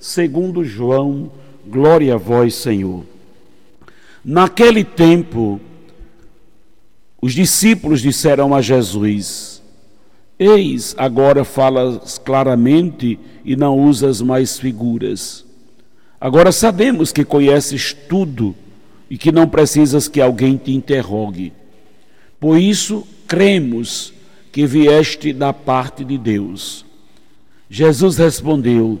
segundo João, glória a vós, Senhor. Naquele tempo, os discípulos disseram a Jesus: Eis, agora falas claramente e não usas mais figuras. Agora sabemos que conheces tudo e que não precisas que alguém te interrogue. Por isso, cremos que vieste da parte de Deus. Jesus respondeu: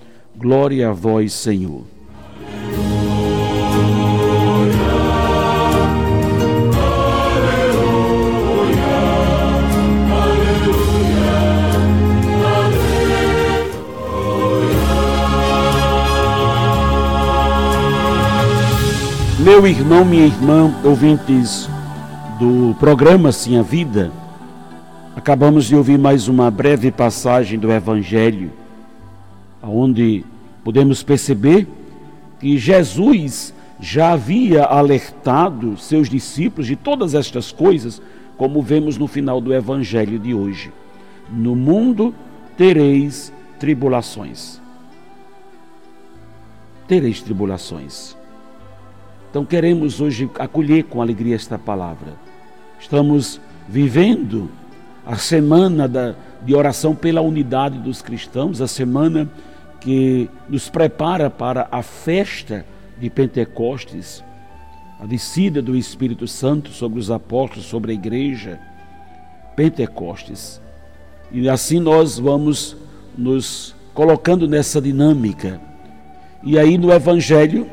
glória a vós, Senhor. Meu irmão, minha irmã, ouvintes do programa Sim a Vida, acabamos de ouvir mais uma breve passagem do Evangelho, onde podemos perceber que Jesus já havia alertado seus discípulos de todas estas coisas, como vemos no final do Evangelho de hoje. No mundo tereis tribulações. Tereis tribulações. Então queremos hoje acolher com alegria esta palavra. Estamos vivendo a semana da, de oração pela unidade dos cristãos, a semana que nos prepara para a festa de Pentecostes, a descida do Espírito Santo sobre os apóstolos, sobre a igreja. Pentecostes. E assim nós vamos nos colocando nessa dinâmica. E aí no Evangelho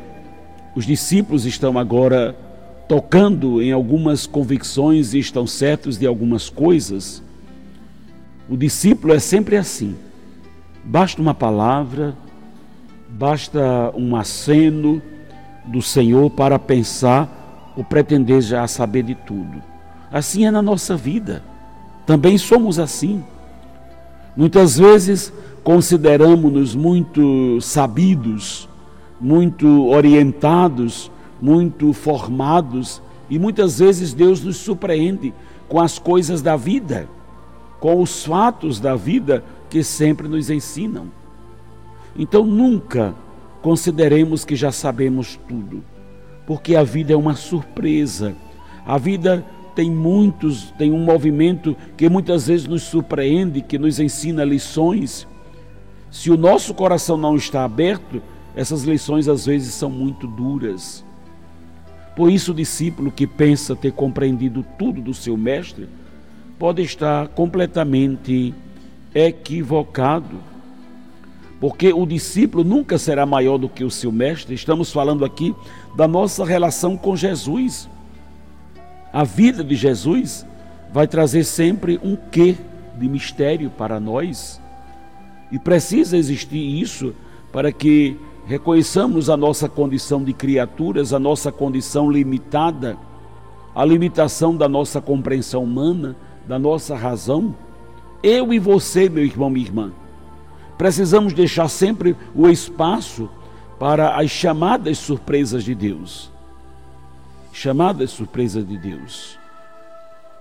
os discípulos estão agora tocando em algumas convicções e estão certos de algumas coisas. O discípulo é sempre assim. Basta uma palavra, basta um aceno do Senhor para pensar ou pretender já saber de tudo. Assim é na nossa vida. Também somos assim. Muitas vezes consideramos-nos muito sabidos, muito orientados, muito formados, e muitas vezes Deus nos surpreende com as coisas da vida, com os fatos da vida que sempre nos ensinam. Então nunca consideremos que já sabemos tudo, porque a vida é uma surpresa. A vida tem muitos, tem um movimento que muitas vezes nos surpreende, que nos ensina lições. Se o nosso coração não está aberto, essas lições às vezes são muito duras. Por isso, o discípulo que pensa ter compreendido tudo do seu mestre pode estar completamente equivocado. Porque o discípulo nunca será maior do que o seu mestre. Estamos falando aqui da nossa relação com Jesus. A vida de Jesus vai trazer sempre um quê de mistério para nós. E precisa existir isso para que reconheçamos a nossa condição de criaturas, a nossa condição limitada, a limitação da nossa compreensão humana, da nossa razão. Eu e você, meu irmão, minha irmã, precisamos deixar sempre o espaço para as chamadas surpresas de Deus. Chamadas surpresas de Deus.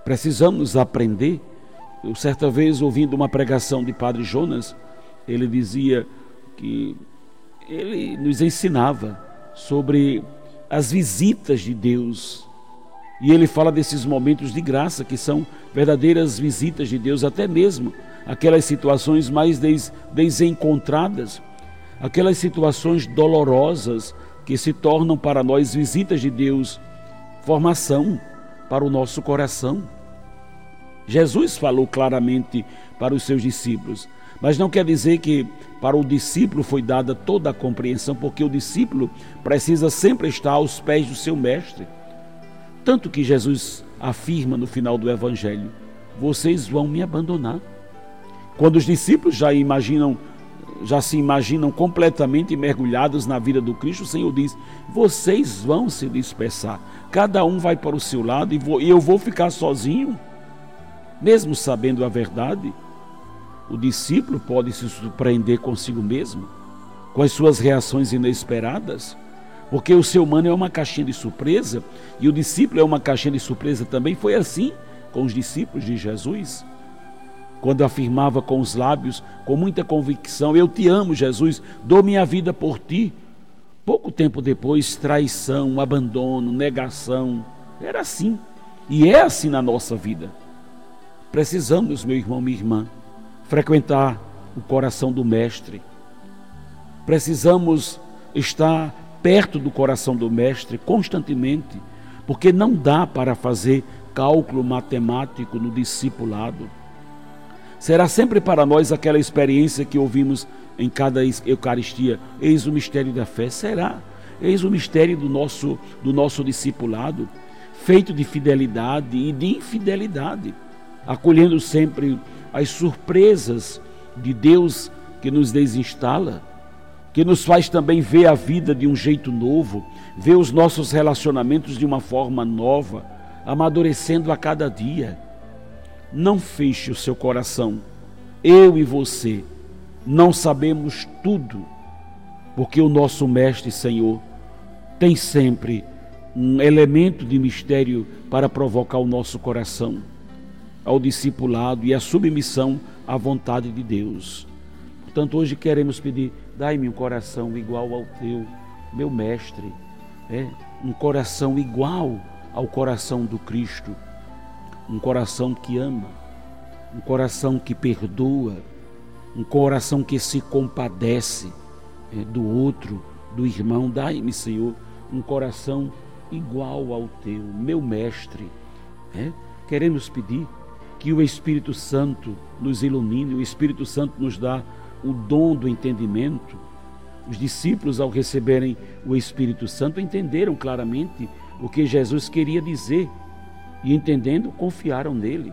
Precisamos aprender. Eu, certa vez, ouvindo uma pregação de Padre Jonas, ele dizia que ele nos ensinava sobre as visitas de Deus. E ele fala desses momentos de graça que são verdadeiras visitas de Deus, até mesmo aquelas situações mais des desencontradas. aquelas situações dolorosas que se tornam para nós visitas de Deus, formação para o nosso coração. Jesus falou claramente para os seus discípulos, mas não quer dizer que para o discípulo foi dada toda a compreensão, porque o discípulo precisa sempre estar aos pés do seu mestre. Tanto que Jesus afirma no final do evangelho: vocês vão me abandonar. Quando os discípulos já imaginam já se imaginam completamente mergulhados na vida do Cristo, o Senhor diz: vocês vão se dispersar, cada um vai para o seu lado e, vou, e eu vou ficar sozinho, mesmo sabendo a verdade. O discípulo pode se surpreender consigo mesmo, com as suas reações inesperadas, porque o ser humano é uma caixinha de surpresa e o discípulo é uma caixinha de surpresa também. Foi assim com os discípulos de Jesus quando afirmava com os lábios, com muita convicção: Eu te amo, Jesus, dou minha vida por ti. Pouco tempo depois, traição, abandono, negação. Era assim. E é assim na nossa vida. Precisamos, meu irmão, minha irmã, frequentar o coração do Mestre. Precisamos estar perto do coração do Mestre constantemente, porque não dá para fazer cálculo matemático no discipulado. Será sempre para nós aquela experiência que ouvimos em cada Eucaristia. Eis o mistério da fé. Será? Eis o mistério do nosso, do nosso discipulado, feito de fidelidade e de infidelidade, acolhendo sempre as surpresas de Deus que nos desinstala, que nos faz também ver a vida de um jeito novo, ver os nossos relacionamentos de uma forma nova, amadurecendo a cada dia não feche o seu coração. Eu e você não sabemos tudo, porque o nosso Mestre Senhor tem sempre um elemento de mistério para provocar o nosso coração ao discipulado e à submissão à vontade de Deus. Portanto, hoje queremos pedir: dai-me um coração igual ao teu, meu Mestre, é um coração igual ao coração do Cristo um coração que ama, um coração que perdoa, um coração que se compadece é, do outro, do irmão. Dai-me, Senhor, um coração igual ao teu, meu mestre. É? Queremos pedir que o Espírito Santo nos ilumine, o Espírito Santo nos dá o dom do entendimento. Os discípulos, ao receberem o Espírito Santo, entenderam claramente o que Jesus queria dizer e entendendo, confiaram nele.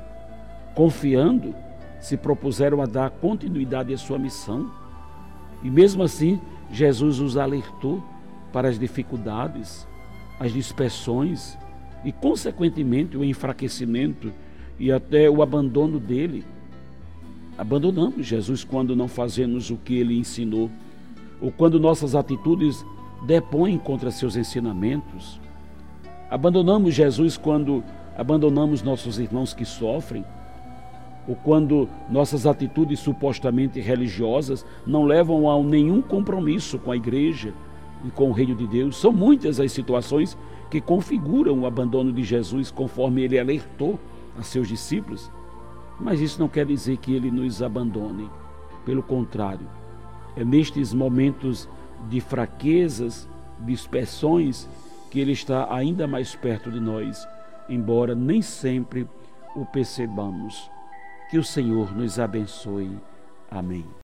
Confiando, se propuseram a dar continuidade à sua missão. E mesmo assim, Jesus os alertou para as dificuldades, as dispersões e, consequentemente, o enfraquecimento e até o abandono dele. Abandonamos Jesus quando não fazemos o que ele ensinou, ou quando nossas atitudes depõem contra seus ensinamentos. Abandonamos Jesus quando abandonamos nossos irmãos que sofrem, ou quando nossas atitudes supostamente religiosas não levam a nenhum compromisso com a igreja e com o reino de Deus. São muitas as situações que configuram o abandono de Jesus, conforme ele alertou a seus discípulos. Mas isso não quer dizer que ele nos abandone. Pelo contrário, é nestes momentos de fraquezas, dispersões, que ele está ainda mais perto de nós embora nem sempre o percebamos. Que o Senhor nos abençoe. Amém.